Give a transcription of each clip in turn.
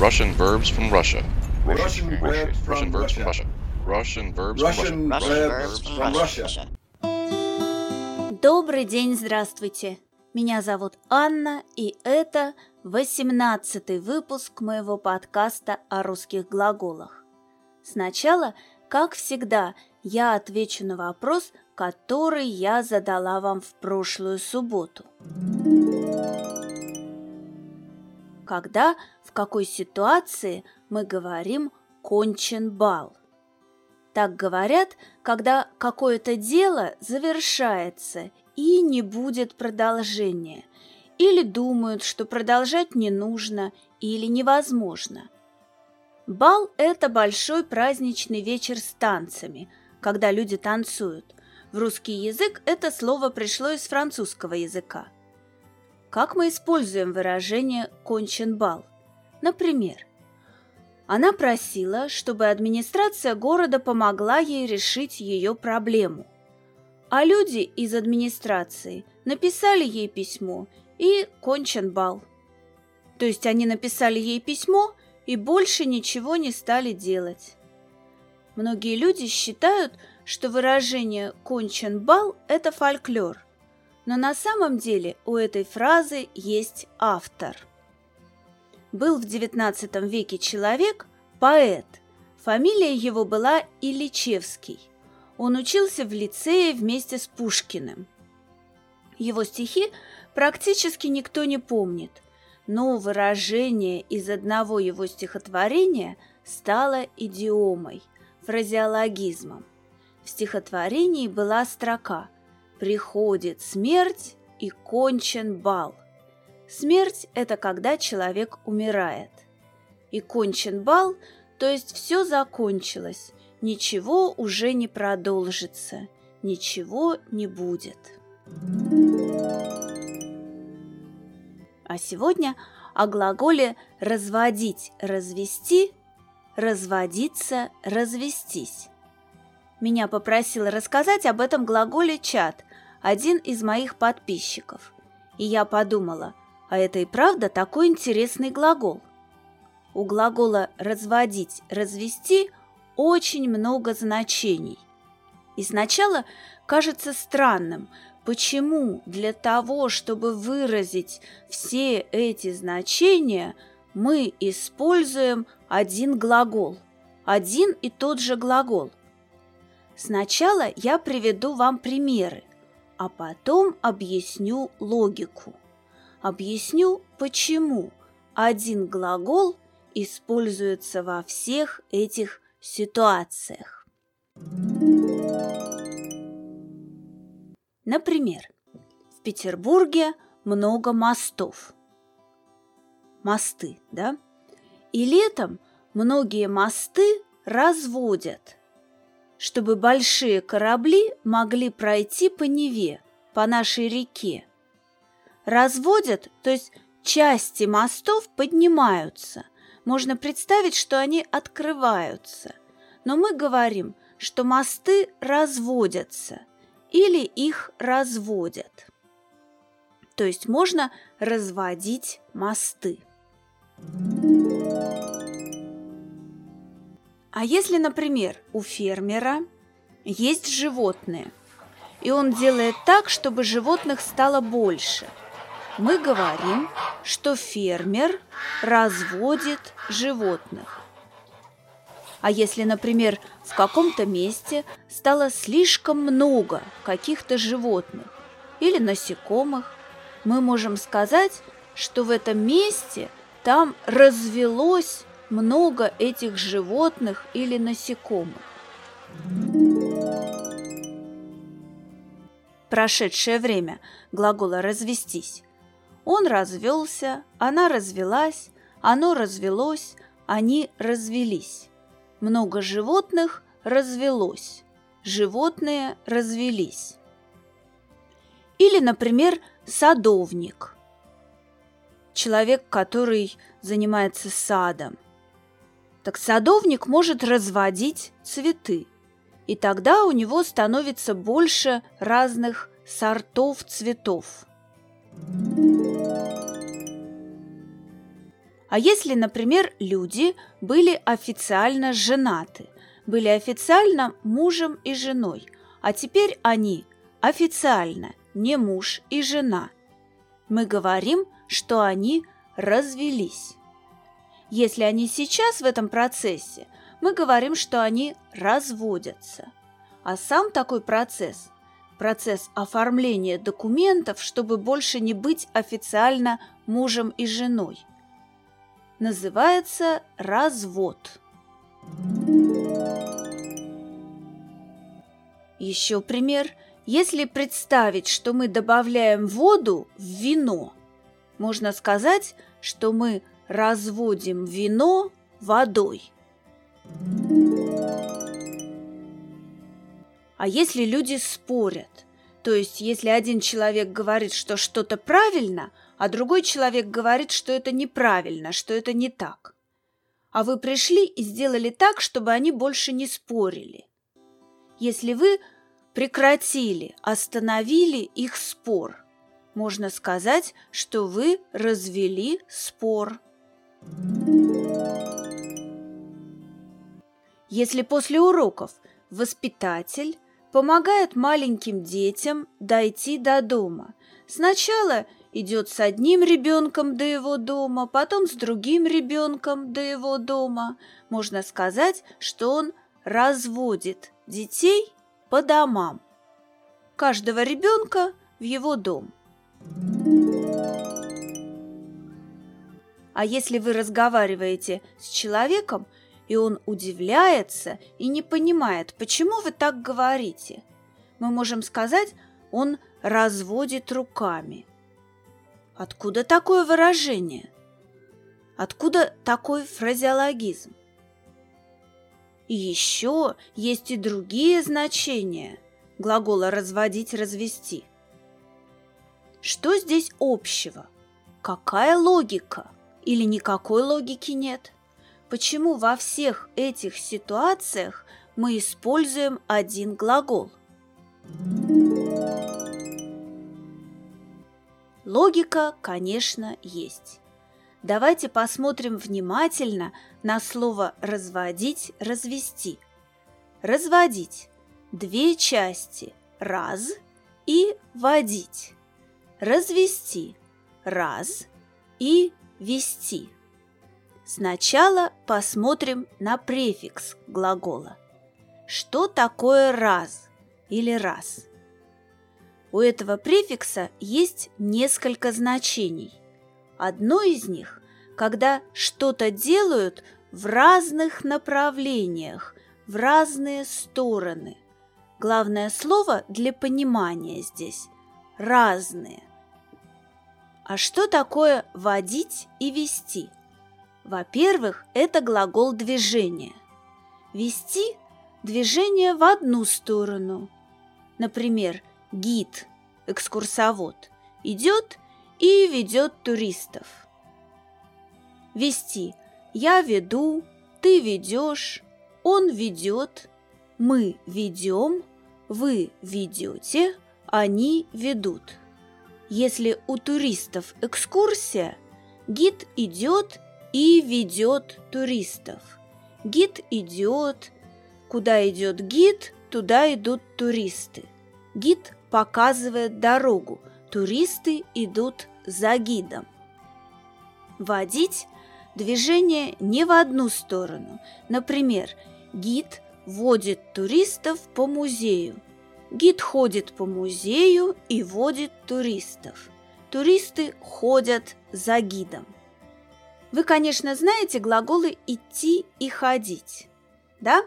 Russian verbs from Russia. Russian verbs Russian from verbs from Russia. Russia. Russian verbs Russian from Russia. verbs from Russia. Добрый день, здравствуйте! Меня зовут Анна, и это 18 выпуск моего подкаста о русских глаголах. Сначала, как всегда, я отвечу на вопрос, который я задала вам в прошлую субботу. Когда, в какой ситуации мы говорим «кончен бал»? Так говорят, когда какое-то дело завершается и не будет продолжения, или думают, что продолжать не нужно или невозможно. Бал – это большой праздничный вечер с танцами, когда люди танцуют. В русский язык это слово пришло из французского языка. Как мы используем выражение «кончен бал»? Например, она просила, чтобы администрация города помогла ей решить ее проблему. А люди из администрации написали ей письмо и кончен бал. То есть они написали ей письмо и больше ничего не стали делать. Многие люди считают, что выражение «кончен бал» – это фольклор. Но на самом деле у этой фразы есть автор – был в XIX веке человек, поэт. Фамилия его была Ильичевский. Он учился в лицее вместе с Пушкиным. Его стихи практически никто не помнит, но выражение из одного его стихотворения стало идиомой, фразеологизмом. В стихотворении была строка «Приходит смерть и кончен бал». Смерть – это когда человек умирает. И кончен бал, то есть все закончилось, ничего уже не продолжится, ничего не будет. А сегодня о глаголе «разводить», «развести», «разводиться», «развестись». Меня попросил рассказать об этом глаголе чат, один из моих подписчиков. И я подумала – а это и правда такой интересный глагол. У глагола «разводить», «развести» очень много значений. И сначала кажется странным, почему для того, чтобы выразить все эти значения, мы используем один глагол, один и тот же глагол. Сначала я приведу вам примеры, а потом объясню логику. Объясню, почему один глагол используется во всех этих ситуациях. Например, в Петербурге много мостов. Мосты, да? И летом многие мосты разводят, чтобы большие корабли могли пройти по Неве, по нашей реке разводят, то есть части мостов поднимаются. Можно представить, что они открываются. Но мы говорим, что мосты разводятся или их разводят. То есть можно разводить мосты. А если, например, у фермера есть животные, и он делает так, чтобы животных стало больше – мы говорим, что фермер разводит животных. А если, например, в каком-то месте стало слишком много каких-то животных или насекомых, мы можем сказать, что в этом месте там развелось много этих животных или насекомых. Прошедшее время глагола «развестись» Он развелся, она развелась, оно развелось, они развелись. Много животных развелось, животные развелись. Или, например, садовник. Человек, который занимается садом. Так садовник может разводить цветы, и тогда у него становится больше разных сортов цветов. А если, например, люди были официально женаты, были официально мужем и женой, а теперь они официально не муж и жена, мы говорим, что они развелись. Если они сейчас в этом процессе, мы говорим, что они разводятся. А сам такой процесс – процесс оформления документов, чтобы больше не быть официально мужем и женой – называется развод. Еще пример. Если представить, что мы добавляем воду в вино, можно сказать, что мы разводим вино водой. А если люди спорят, то есть если один человек говорит, что что-то правильно, а другой человек говорит, что это неправильно, что это не так. А вы пришли и сделали так, чтобы они больше не спорили. Если вы прекратили, остановили их спор, можно сказать, что вы развели спор. Если после уроков воспитатель помогает маленьким детям дойти до дома, сначала – идет с одним ребенком до его дома, потом с другим ребенком до его дома. Можно сказать, что он разводит детей по домам. Каждого ребенка в его дом. А если вы разговариваете с человеком, и он удивляется и не понимает, почему вы так говорите, мы можем сказать, он разводит руками. Откуда такое выражение? Откуда такой фразеологизм? И еще есть и другие значения глагола «разводить», «развести». Что здесь общего? Какая логика? Или никакой логики нет? Почему во всех этих ситуациях мы используем один глагол? Логика, конечно, есть. Давайте посмотрим внимательно на слово «разводить», «развести». Разводить – две части – раз и водить. Развести – раз и вести. Сначала посмотрим на префикс глагола. Что такое раз или раз? У этого префикса есть несколько значений. Одно из них, когда что-то делают в разных направлениях, в разные стороны. Главное слово для понимания здесь – разные. А что такое водить и вести? Во-первых, это глагол движения. Вести – движение в одну сторону. Например, гид, экскурсовод, идет и ведет туристов. Вести. Я веду, ты ведешь, он ведет, мы ведем, вы ведете, они ведут. Если у туристов экскурсия, гид идет и ведет туристов. Гид идет, куда идет гид, туда идут туристы. Гид показывает дорогу, туристы идут за гидом. Водить движение не в одну сторону. Например, гид водит туристов по музею. Гид ходит по музею и водит туристов. Туристы ходят за гидом. Вы, конечно, знаете глаголы «идти» и «ходить», да?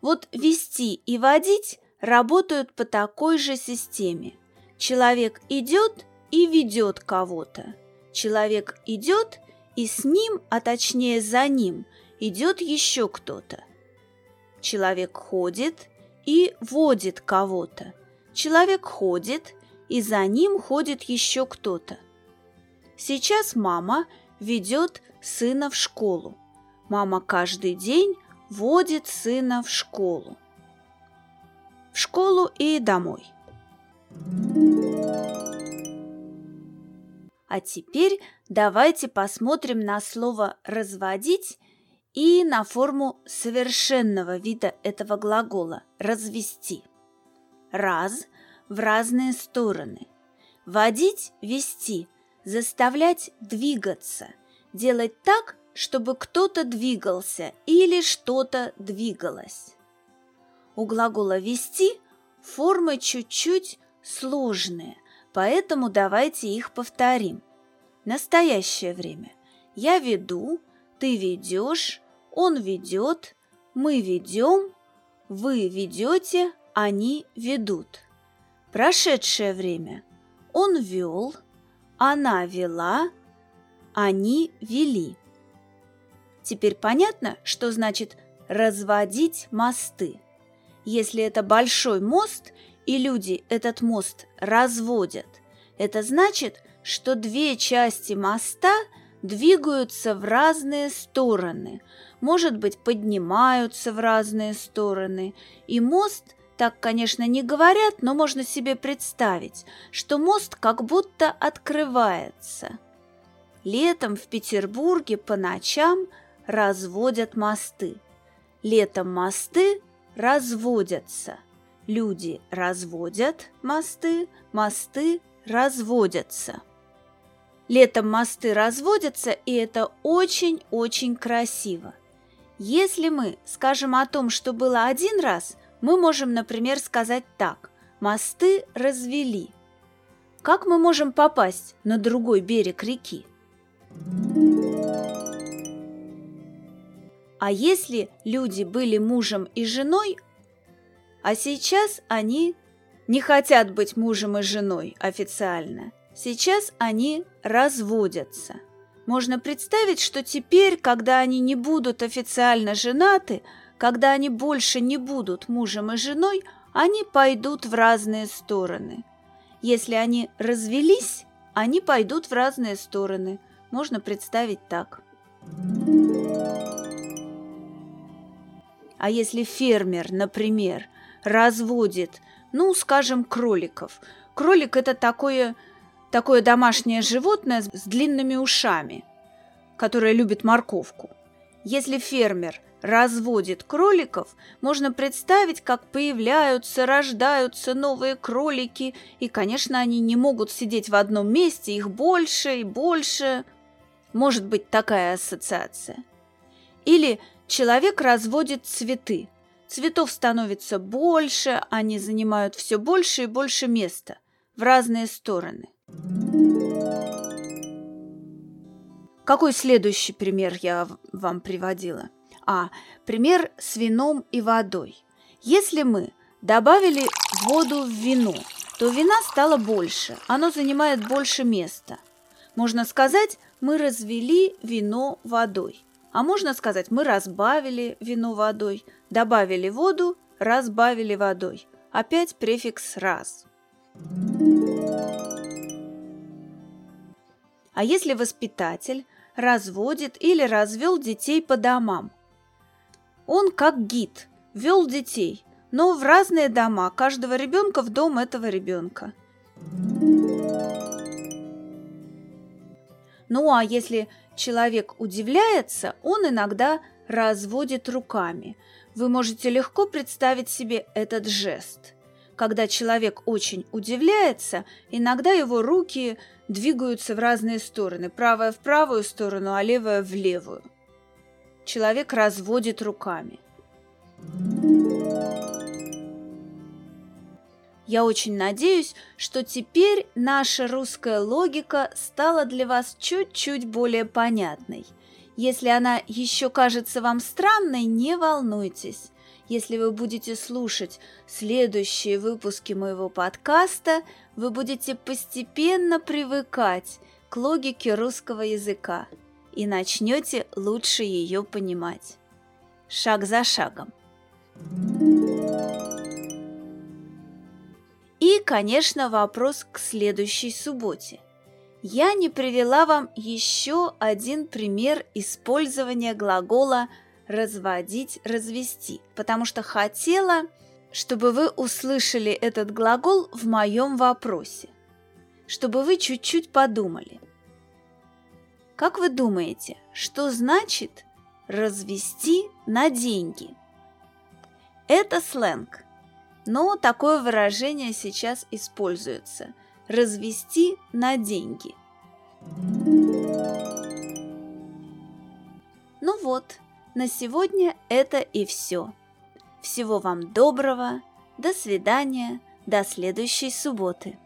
Вот «вести» и «водить» работают по такой же системе. Человек идет и ведет кого-то. Человек идет, и с ним, а точнее за ним, идет еще кто-то. Человек ходит и водит кого-то. Человек ходит, и за ним ходит еще кто-то. Сейчас мама ведет сына в школу. Мама каждый день водит сына в школу в школу и домой. А теперь давайте посмотрим на слово «разводить» и на форму совершенного вида этого глагола «развести». Раз – в разные стороны. Водить – вести, заставлять двигаться, делать так, чтобы кто-то двигался или что-то двигалось. У глагола «вести» формы чуть-чуть сложные, поэтому давайте их повторим. Настоящее время. Я веду, ты ведешь, он ведет, мы ведем, вы ведете, они ведут. Прошедшее время. Он вел, она вела, они вели. Теперь понятно, что значит разводить мосты. Если это большой мост, и люди этот мост разводят, это значит, что две части моста двигаются в разные стороны, может быть, поднимаются в разные стороны, и мост – так, конечно, не говорят, но можно себе представить, что мост как будто открывается. Летом в Петербурге по ночам разводят мосты. Летом мосты разводятся. Люди разводят мосты, мосты разводятся. Летом мосты разводятся, и это очень-очень красиво. Если мы скажем о том, что было один раз, мы можем, например, сказать так «мосты развели». Как мы можем попасть на другой берег реки? А если люди были мужем и женой, а сейчас они не хотят быть мужем и женой официально, сейчас они разводятся. Можно представить, что теперь, когда они не будут официально женаты, когда они больше не будут мужем и женой, они пойдут в разные стороны. Если они развелись, они пойдут в разные стороны. Можно представить так. А если фермер, например, разводит, ну, скажем, кроликов. Кролик – это такое, такое домашнее животное с длинными ушами, которое любит морковку. Если фермер разводит кроликов, можно представить, как появляются, рождаются новые кролики, и, конечно, они не могут сидеть в одном месте, их больше и больше. Может быть такая ассоциация. Или Человек разводит цветы. Цветов становится больше, они занимают все больше и больше места в разные стороны. Какой следующий пример я вам приводила? А, пример с вином и водой. Если мы добавили воду в вино, то вина стало больше, оно занимает больше места. Можно сказать, мы развели вино водой. А можно сказать, мы разбавили вино водой, добавили воду, разбавили водой. Опять префикс «раз». А если воспитатель разводит или развел детей по домам? Он как гид, вел детей, но в разные дома, каждого ребенка в дом этого ребенка. Ну а если человек удивляется, он иногда разводит руками. Вы можете легко представить себе этот жест. Когда человек очень удивляется, иногда его руки двигаются в разные стороны, правая в правую сторону, а левая в левую. Человек разводит руками. Я очень надеюсь, что теперь наша русская логика стала для вас чуть-чуть более понятной. Если она еще кажется вам странной, не волнуйтесь. Если вы будете слушать следующие выпуски моего подкаста, вы будете постепенно привыкать к логике русского языка и начнете лучше ее понимать. Шаг за шагом. И, конечно, вопрос к следующей субботе. Я не привела вам еще один пример использования глагола «разводить», «развести», потому что хотела, чтобы вы услышали этот глагол в моем вопросе, чтобы вы чуть-чуть подумали. Как вы думаете, что значит развести на деньги? Это сленг, но такое выражение сейчас используется – развести на деньги. Ну вот, на сегодня это и все. Всего вам доброго, до свидания, до следующей субботы.